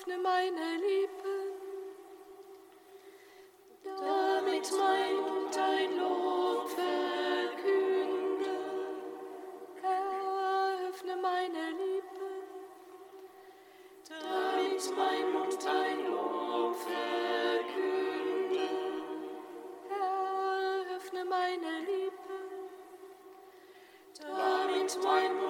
öffne meine Lippen, damit mein Mund dein Lob verkünde. Öffne meine Lippen, damit mein Mund dein Lob verkünde. Öffne meine Lippen, damit mein Mund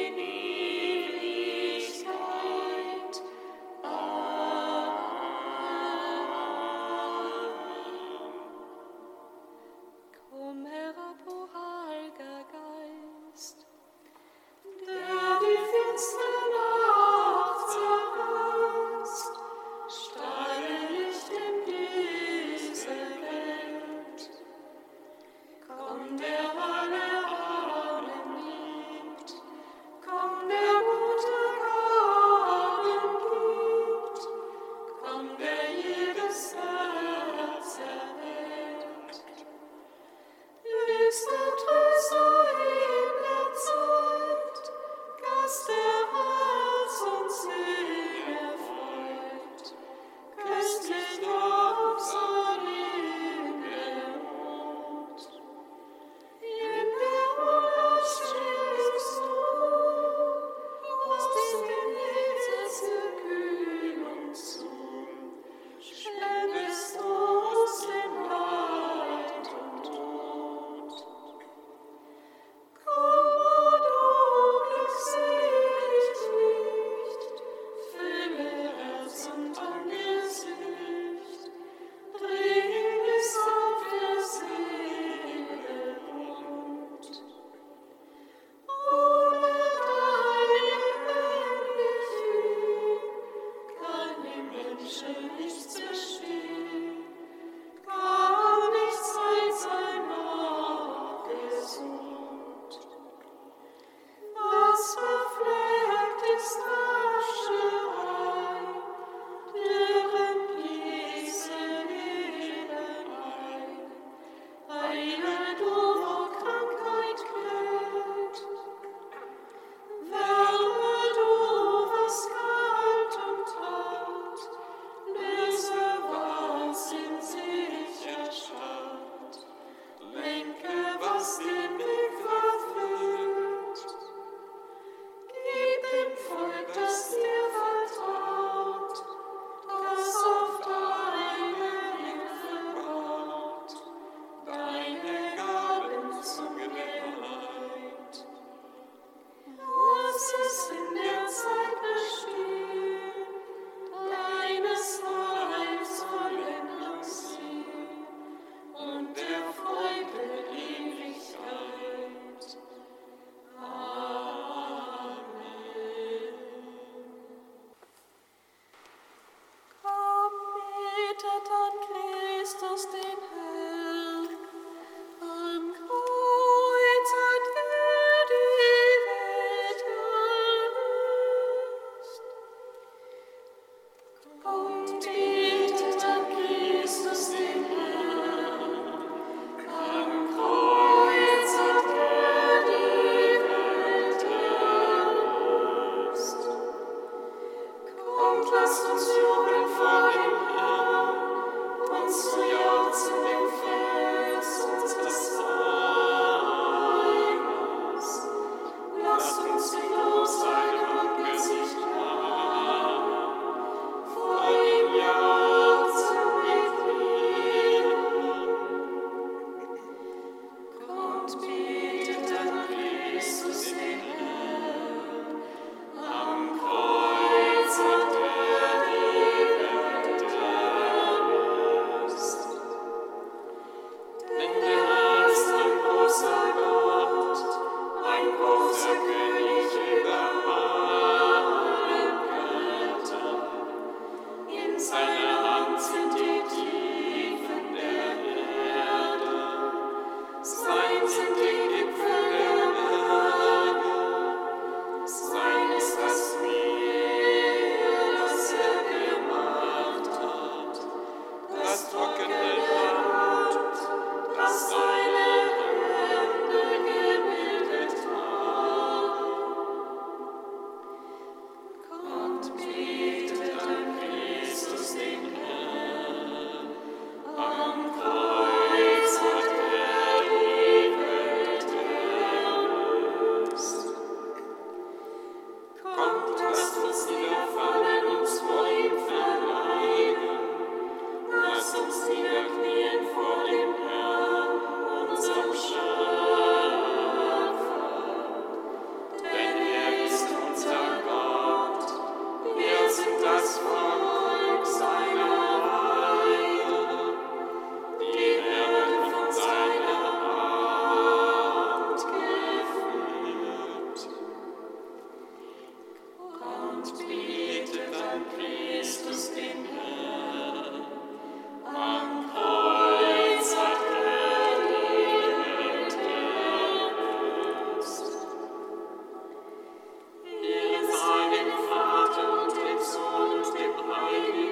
Vater und dem Sohn und dem Heiligen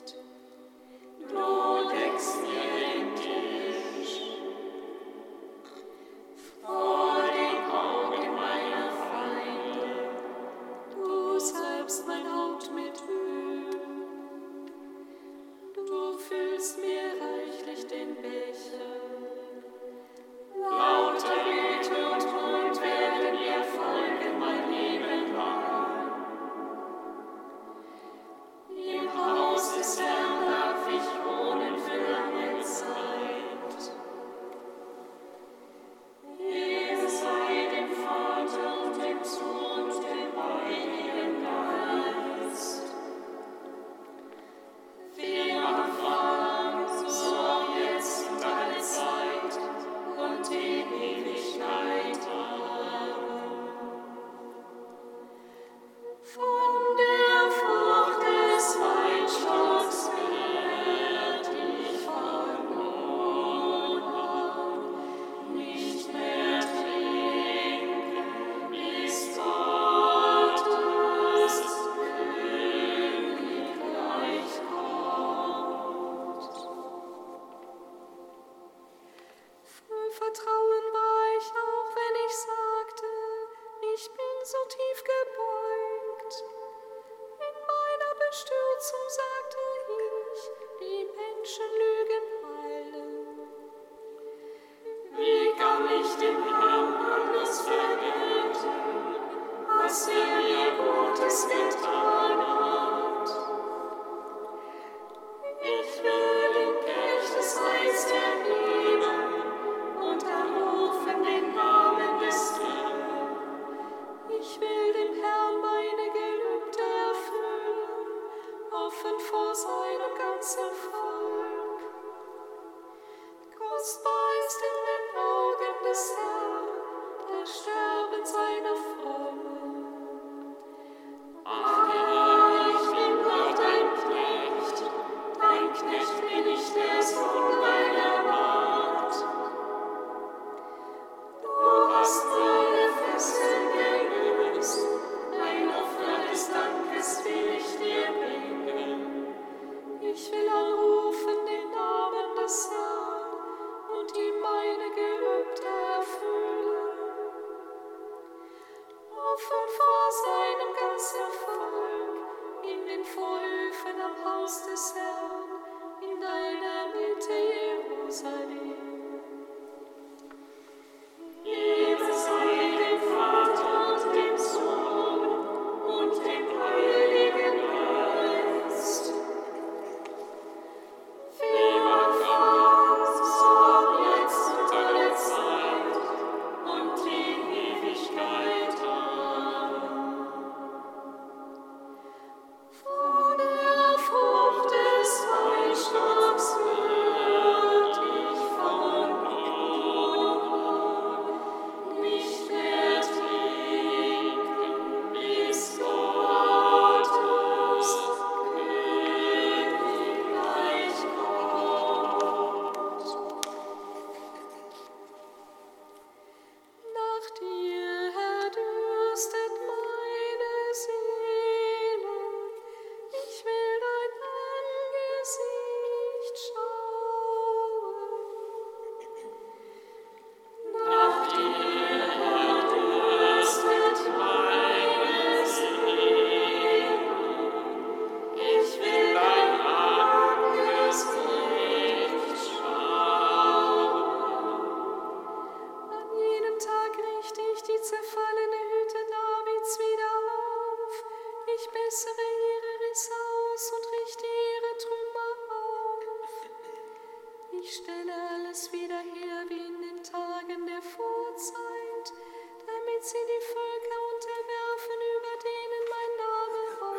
Licht. In den Augen des Herrn der Sterben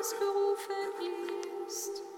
ausgerufen ist.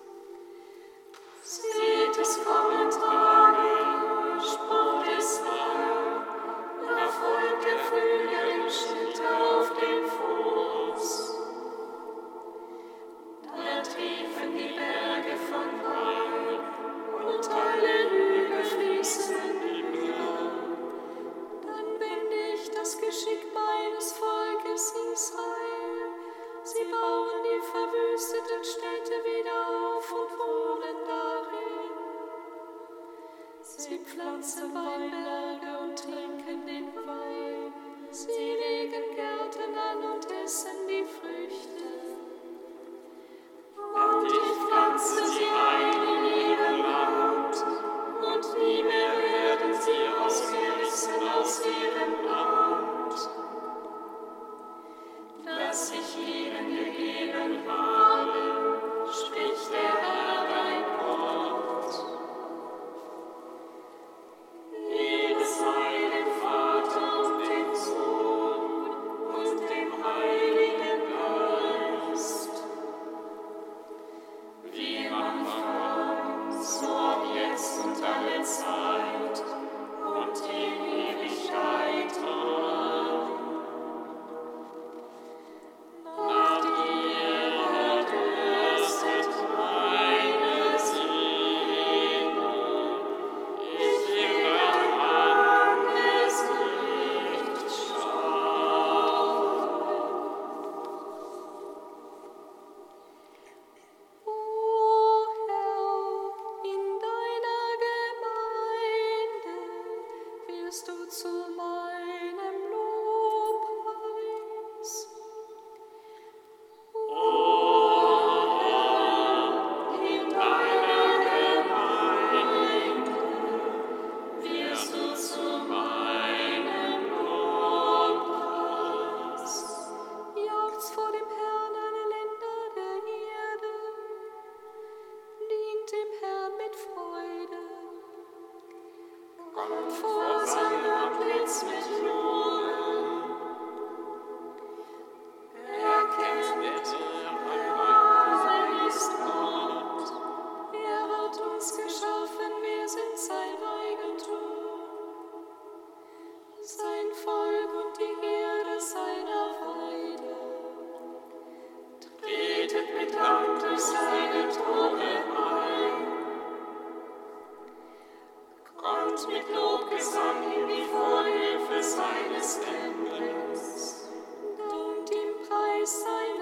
und mit Lobgesang in die Vorhilfe seines Endes. Und im Preis seiner.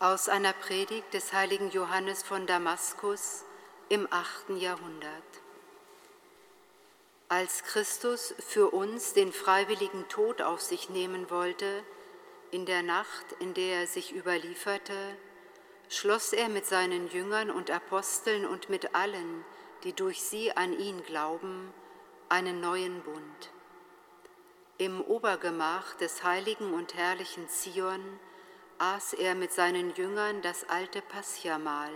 Aus einer Predigt des heiligen Johannes von Damaskus im 8. Jahrhundert. Als Christus für uns den freiwilligen Tod auf sich nehmen wollte, in der Nacht, in der er sich überlieferte, schloss er mit seinen Jüngern und Aposteln und mit allen, die durch sie an ihn glauben, einen neuen Bund. Im Obergemach des heiligen und herrlichen Zion aß er mit seinen Jüngern das alte Passiamahl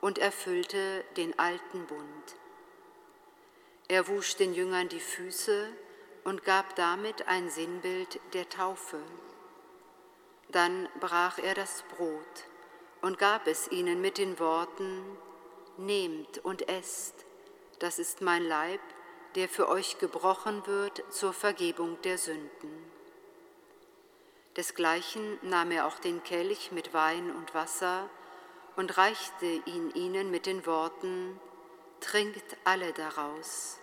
und erfüllte den alten Bund. Er wusch den Jüngern die Füße und gab damit ein Sinnbild der Taufe. Dann brach er das Brot und gab es ihnen mit den Worten, Nehmt und esst, das ist mein Leib, der für euch gebrochen wird zur Vergebung der Sünden. Desgleichen nahm er auch den Kelch mit Wein und Wasser und reichte ihn ihnen mit den Worten, Trinkt alle daraus,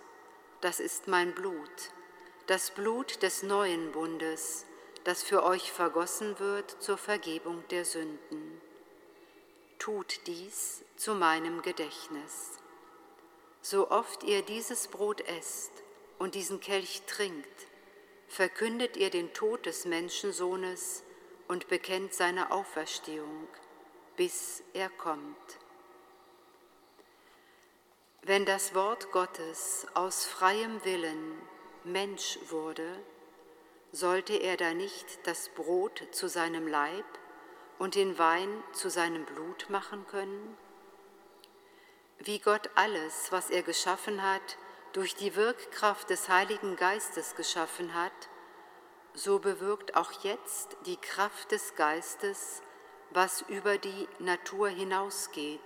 das ist mein Blut, das Blut des neuen Bundes, das für euch vergossen wird zur Vergebung der Sünden. Tut dies zu meinem Gedächtnis. So oft ihr dieses Brot esst und diesen Kelch trinkt, verkündet ihr den Tod des Menschensohnes und bekennt seine Auferstehung, bis er kommt. Wenn das Wort Gottes aus freiem Willen Mensch wurde, sollte er da nicht das Brot zu seinem Leib und den Wein zu seinem Blut machen können? Wie Gott alles, was er geschaffen hat, durch die Wirkkraft des Heiligen Geistes geschaffen hat, so bewirkt auch jetzt die Kraft des Geistes, was über die Natur hinausgeht,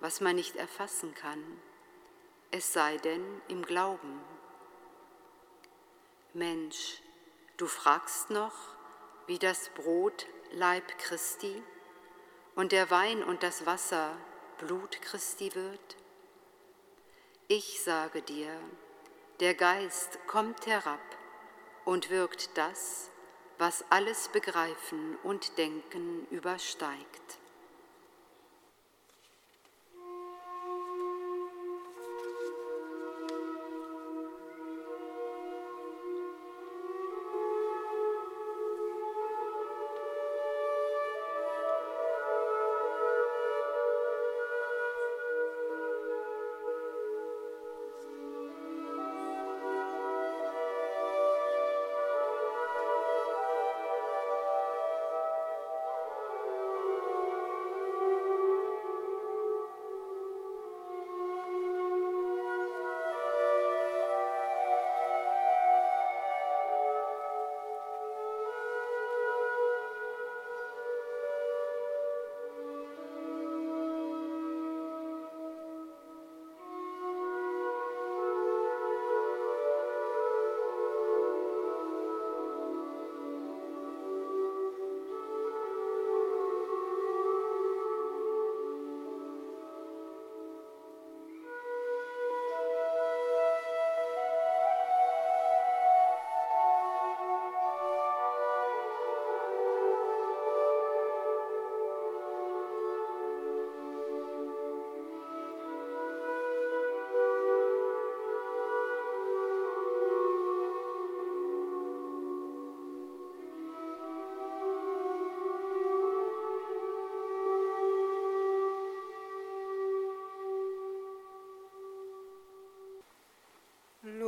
was man nicht erfassen kann, es sei denn im Glauben. Mensch, du fragst noch, wie das Brot Leib Christi und der Wein und das Wasser Blut Christi wird? Ich sage dir, der Geist kommt herab und wirkt das, was alles Begreifen und Denken übersteigt.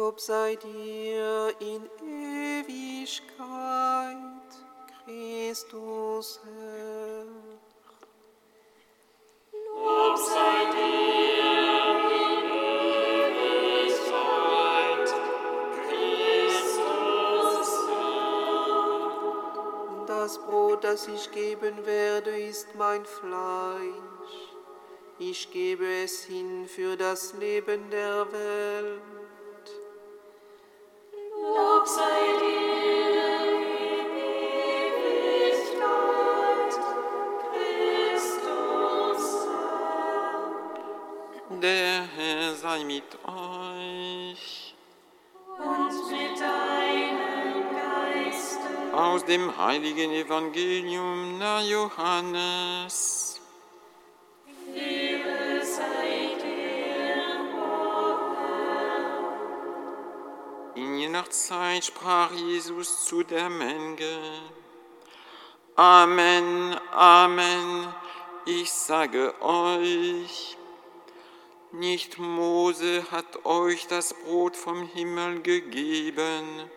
Lob sei dir in Ewigkeit, Christus Herr. Lob sei dir in Ewigkeit, Christus Herr. Das Brot, das ich geben werde, ist mein Fleisch. Ich gebe es hin für das Leben der Welt. Mit euch. Und mit deinem Geiste. Aus dem heiligen Evangelium nach Johannes. Ehre sei dir, o Herr. In jener Zeit sprach Jesus zu der Menge, Amen, Amen, ich sage euch, nicht Mose hat euch das Brot vom Himmel gegeben,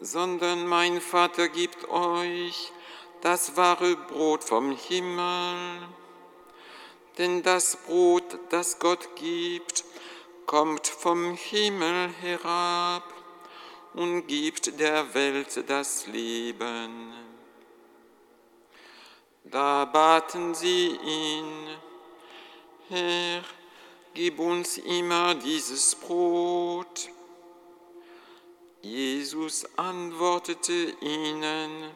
sondern mein Vater gibt euch das wahre Brot vom Himmel. Denn das Brot, das Gott gibt, kommt vom Himmel herab und gibt der Welt das Leben. Da baten sie ihn, Herr, gib uns immer dieses Brot. Jesus antwortete ihnen,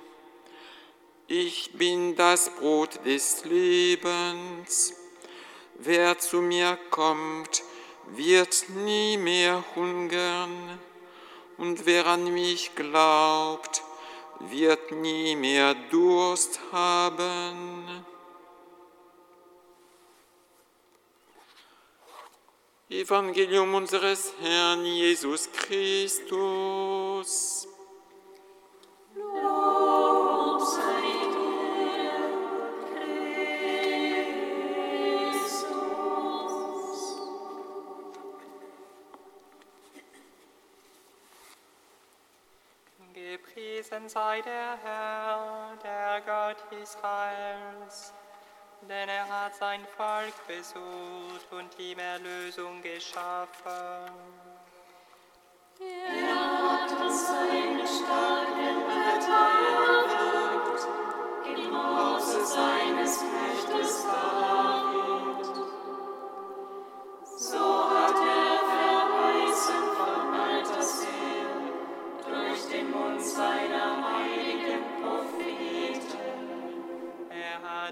ich bin das Brot des Lebens. Wer zu mir kommt, wird nie mehr hungern, und wer an mich glaubt, wird nie mehr Durst haben. Evangelium unseres Herrn Jesus Christus. Gepriesen sei der Herr, der Gott Israels, denn er hat sein Volk besucht und ihm Erlösung geschaffen. Er hat uns seine starken Retter erwirkt, im Hause seines Knechtes David. So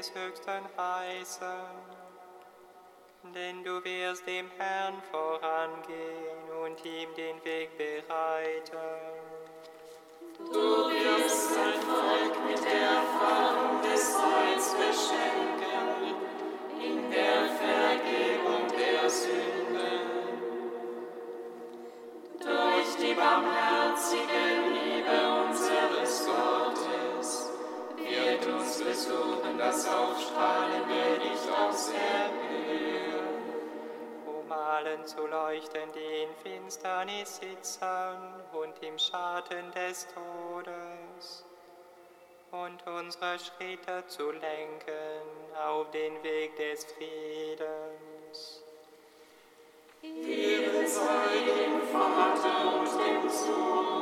Des Höchsten heißen, denn du wirst dem Herrn vorangehen und ihm den Weg bereiten. Du wirst sein Volk mit der unsere Schritte zu lenken auf den Weg des Friedens. Ehre sei dem Vater und dem Sohn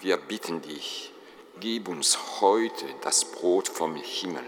wir bitten dich, gib uns heute das Brot vom Himmel.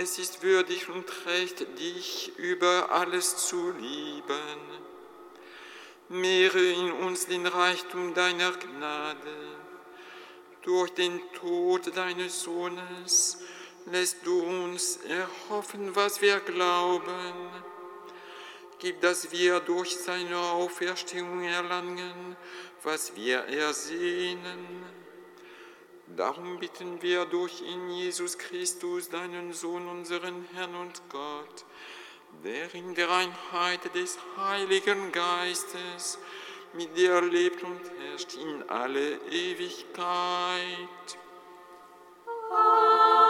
Es ist würdig und recht, dich über alles zu lieben. Mehre in uns den Reichtum deiner Gnade. Durch den Tod deines Sohnes lässt du uns erhoffen, was wir glauben. Gib, dass wir durch seine Auferstehung erlangen, was wir ersehnen. Darum bitten wir durch ihn Jesus Christus, deinen Sohn, unseren Herrn und Gott, der in der Einheit des Heiligen Geistes mit dir lebt und herrscht in alle Ewigkeit. Amen.